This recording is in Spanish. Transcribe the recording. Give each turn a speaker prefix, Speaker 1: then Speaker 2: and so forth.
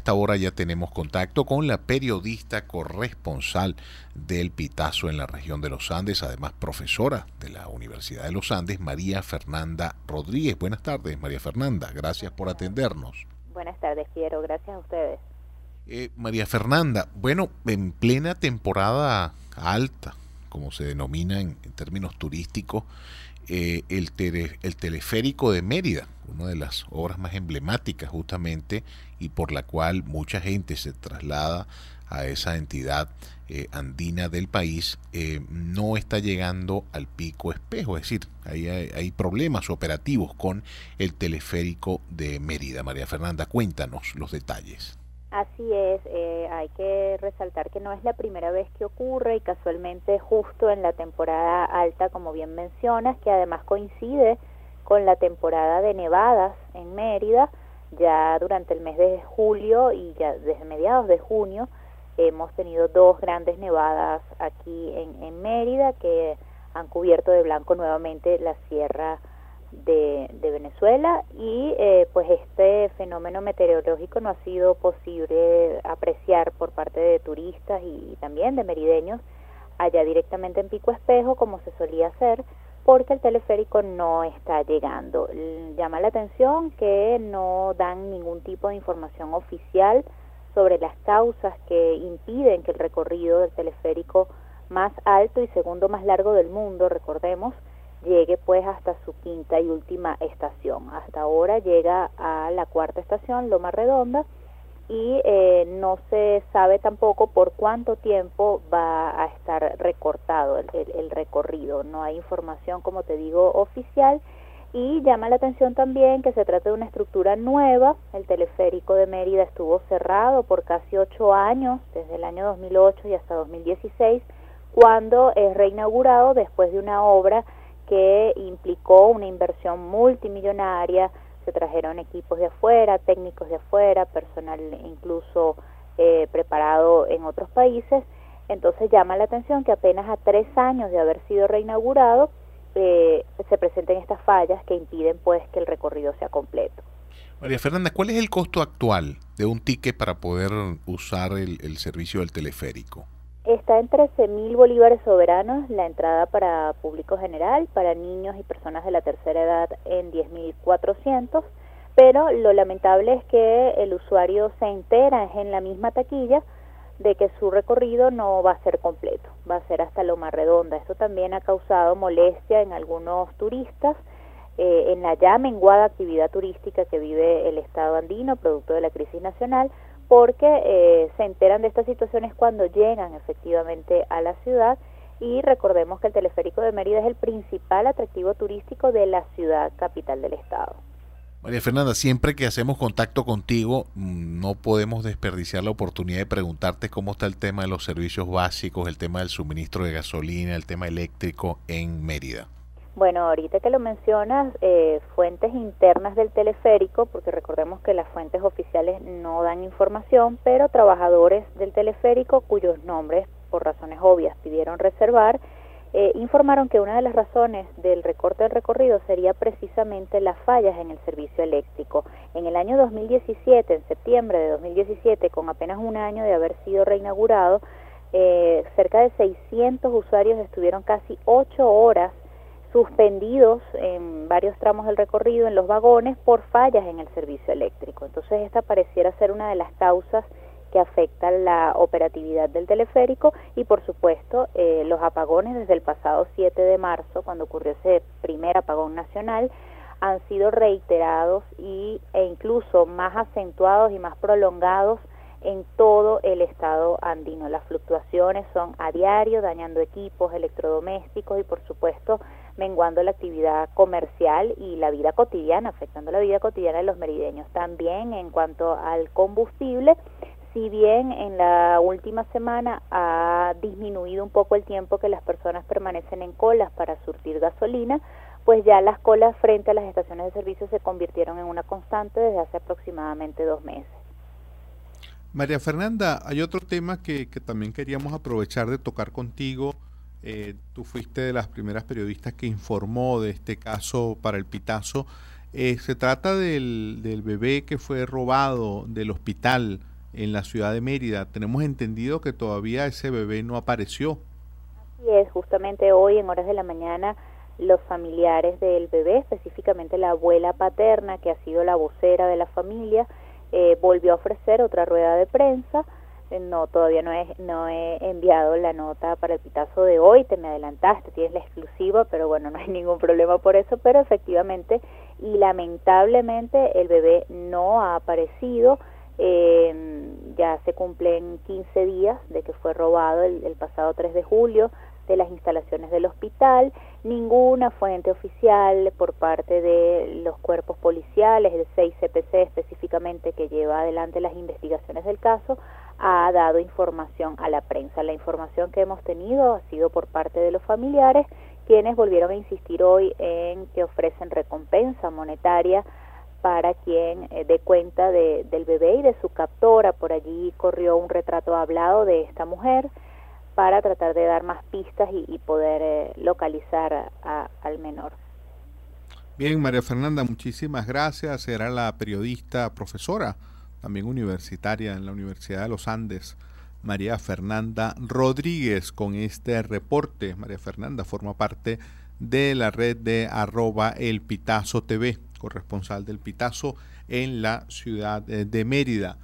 Speaker 1: esta hora ya tenemos contacto con la periodista corresponsal del Pitazo en la región de los Andes, además profesora de la Universidad de los Andes, María Fernanda Rodríguez. Buenas tardes, María Fernanda. Gracias por atendernos.
Speaker 2: Buenas tardes, Piero. Gracias a ustedes.
Speaker 1: Eh, María Fernanda, bueno, en plena temporada alta, como se denomina en, términos turísticos, eh, el, el teleférico de Mérida, una de las obras más emblemáticas justamente y por la cual mucha gente se traslada a esa entidad eh, andina del país, eh, no está llegando al pico espejo, es decir, hay, hay, problemas operativos con el teleférico de Mérida. María Fernanda, cuéntanos los detalles.
Speaker 2: Así es, eh, hay que resaltar que no es la primera vez que ocurre y casualmente justo en la temporada alta, como bien mencionas, que además coincide con la temporada de nevadas en Mérida, ya durante el mes de julio y ya desde mediados de junio hemos tenido dos grandes nevadas aquí en, Mérida que han cubierto de blanco nuevamente la sierra de, Venezuela y eh, pues este fenómeno meteorológico no ha sido posible apreciar por parte de turistas y también de merideños allá directamente en Pico Espejo como se solía hacer porque el teleférico no está llegando. Llama la atención que no dan ningún tipo de información oficial sobre las causas que impiden que el recorrido del teleférico más alto y segundo más largo del mundo, recordemos, llegue pues hasta su quinta y última estación. Hasta ahora llega a la cuarta estación, Loma Redonda, y eh, no se sabe tampoco por cuánto tiempo va a estar recortado el, recorrido. No hay información, como te digo, oficial. Y llama la atención también que se trata de una estructura nueva. El teleférico de Mérida estuvo cerrado por casi ocho años, desde el año 2008 y hasta 2016, cuando es reinaugurado después de una obra que implicó una inversión multimillonaria trajeron equipos de afuera, técnicos de afuera, personal incluso eh, preparado en otros países. Entonces llama la atención que apenas a tres años de haber sido reinaugurado eh, se presenten estas fallas que impiden pues que el recorrido sea completo.
Speaker 1: María Fernanda, ¿cuál es el costo actual de un ticket para poder usar el servicio del teleférico?
Speaker 2: Está en 13 mil bolívares soberanos la entrada para público general, para niños y personas de la tercera edad en 10.400, pero lo lamentable es que el usuario se entera en la misma taquilla de que su recorrido no va a ser completo, va a ser hasta Loma Redonda. Esto también ha causado molestia en algunos turistas eh, en la ya menguada actividad turística que vive el Estado andino, producto de la crisis nacional, porque eh, se enteran de estas situaciones cuando llegan efectivamente a la ciudad y recordemos que el teleférico de Mérida es el principal atractivo turístico de la ciudad capital del estado.
Speaker 1: María Fernanda, siempre que hacemos contacto contigo, mm, no podemos desperdiciar la oportunidad de preguntarte cómo está el tema de los servicios básicos, el tema del suministro de gasolina, el tema eléctrico en Mérida.
Speaker 2: Bueno, ahorita que lo mencionas, eh, fuentes internas del teleférico, porque recordemos que las fuentes oficiales no dan información, pero trabajadores del teleférico cuyos nombres, por razones obvias, pidieron reservar, eh, informaron que una de las razones del recorte del recorrido sería precisamente las fallas en el servicio eléctrico. En el año 2017, en septiembre de 2017, con apenas un año de haber sido reinaugurado, eh, cerca de 600 usuarios estuvieron casi ocho horas suspendidos en varios tramos del recorrido en los vagones por fallas en el servicio eléctrico. Entonces esta pareciera ser una de las causas que afectan la operatividad del teleférico y por supuesto eh, los apagones desde el pasado 7 de marzo cuando ocurrió ese primer apagón nacional han sido reiterados y, e incluso más acentuados y más prolongados en todo el estado andino. Las fluctuaciones son a diario, dañando equipos electrodomésticos y por supuesto menguando la actividad comercial y la vida cotidiana, afectando la vida cotidiana de los merideños. También en cuanto al combustible, si bien en la última semana ha disminuido un poco el tiempo que las personas permanecen en colas para surtir gasolina, pues ya las colas frente a las estaciones de servicio se convirtieron en una constante desde hace aproximadamente dos meses.
Speaker 3: María Fernanda, hay otro tema que, también queríamos aprovechar de tocar contigo. Eh, tú fuiste de las primeras periodistas que informó de este caso para el Pitazo. Eh, se trata del, bebé que fue robado del hospital en la ciudad de Mérida. Tenemos entendido que todavía ese bebé no apareció.
Speaker 2: Así es, justamente hoy en horas de la mañana los familiares del bebé, específicamente la abuela paterna, que ha sido la vocera de la familia, eh, volvió a ofrecer otra rueda de prensa. No, todavía no he, no he enviado la nota para el pitazo de hoy, te me adelantaste, tienes la exclusiva, pero bueno, no hay ningún problema por eso, pero efectivamente y lamentablemente el bebé no ha aparecido. Eh, ya se cumplen 15 días de que fue robado el, el pasado 3 de julio de las instalaciones del hospital, ninguna fuente oficial por parte de los cuerpos policiales, el 6CPC específicamente que lleva adelante las investigaciones del caso, ha dado información a la prensa. La información que hemos tenido ha sido por parte de los familiares, quienes volvieron a insistir hoy en que ofrecen recompensa monetaria para quien eh, dé cuenta de, del bebé y de su captora. Por allí corrió un retrato hablado de esta mujer para tratar de dar más pistas y, poder eh, localizar al menor.
Speaker 3: Bien, María Fernanda, muchísimas gracias. Era la periodista, profesora, también universitaria en la Universidad de los Andes, María Fernanda Rodríguez, con este reporte. María Fernanda forma parte de la red de arroba el Pitazo TV, corresponsal del Pitazo en la ciudad de Mérida.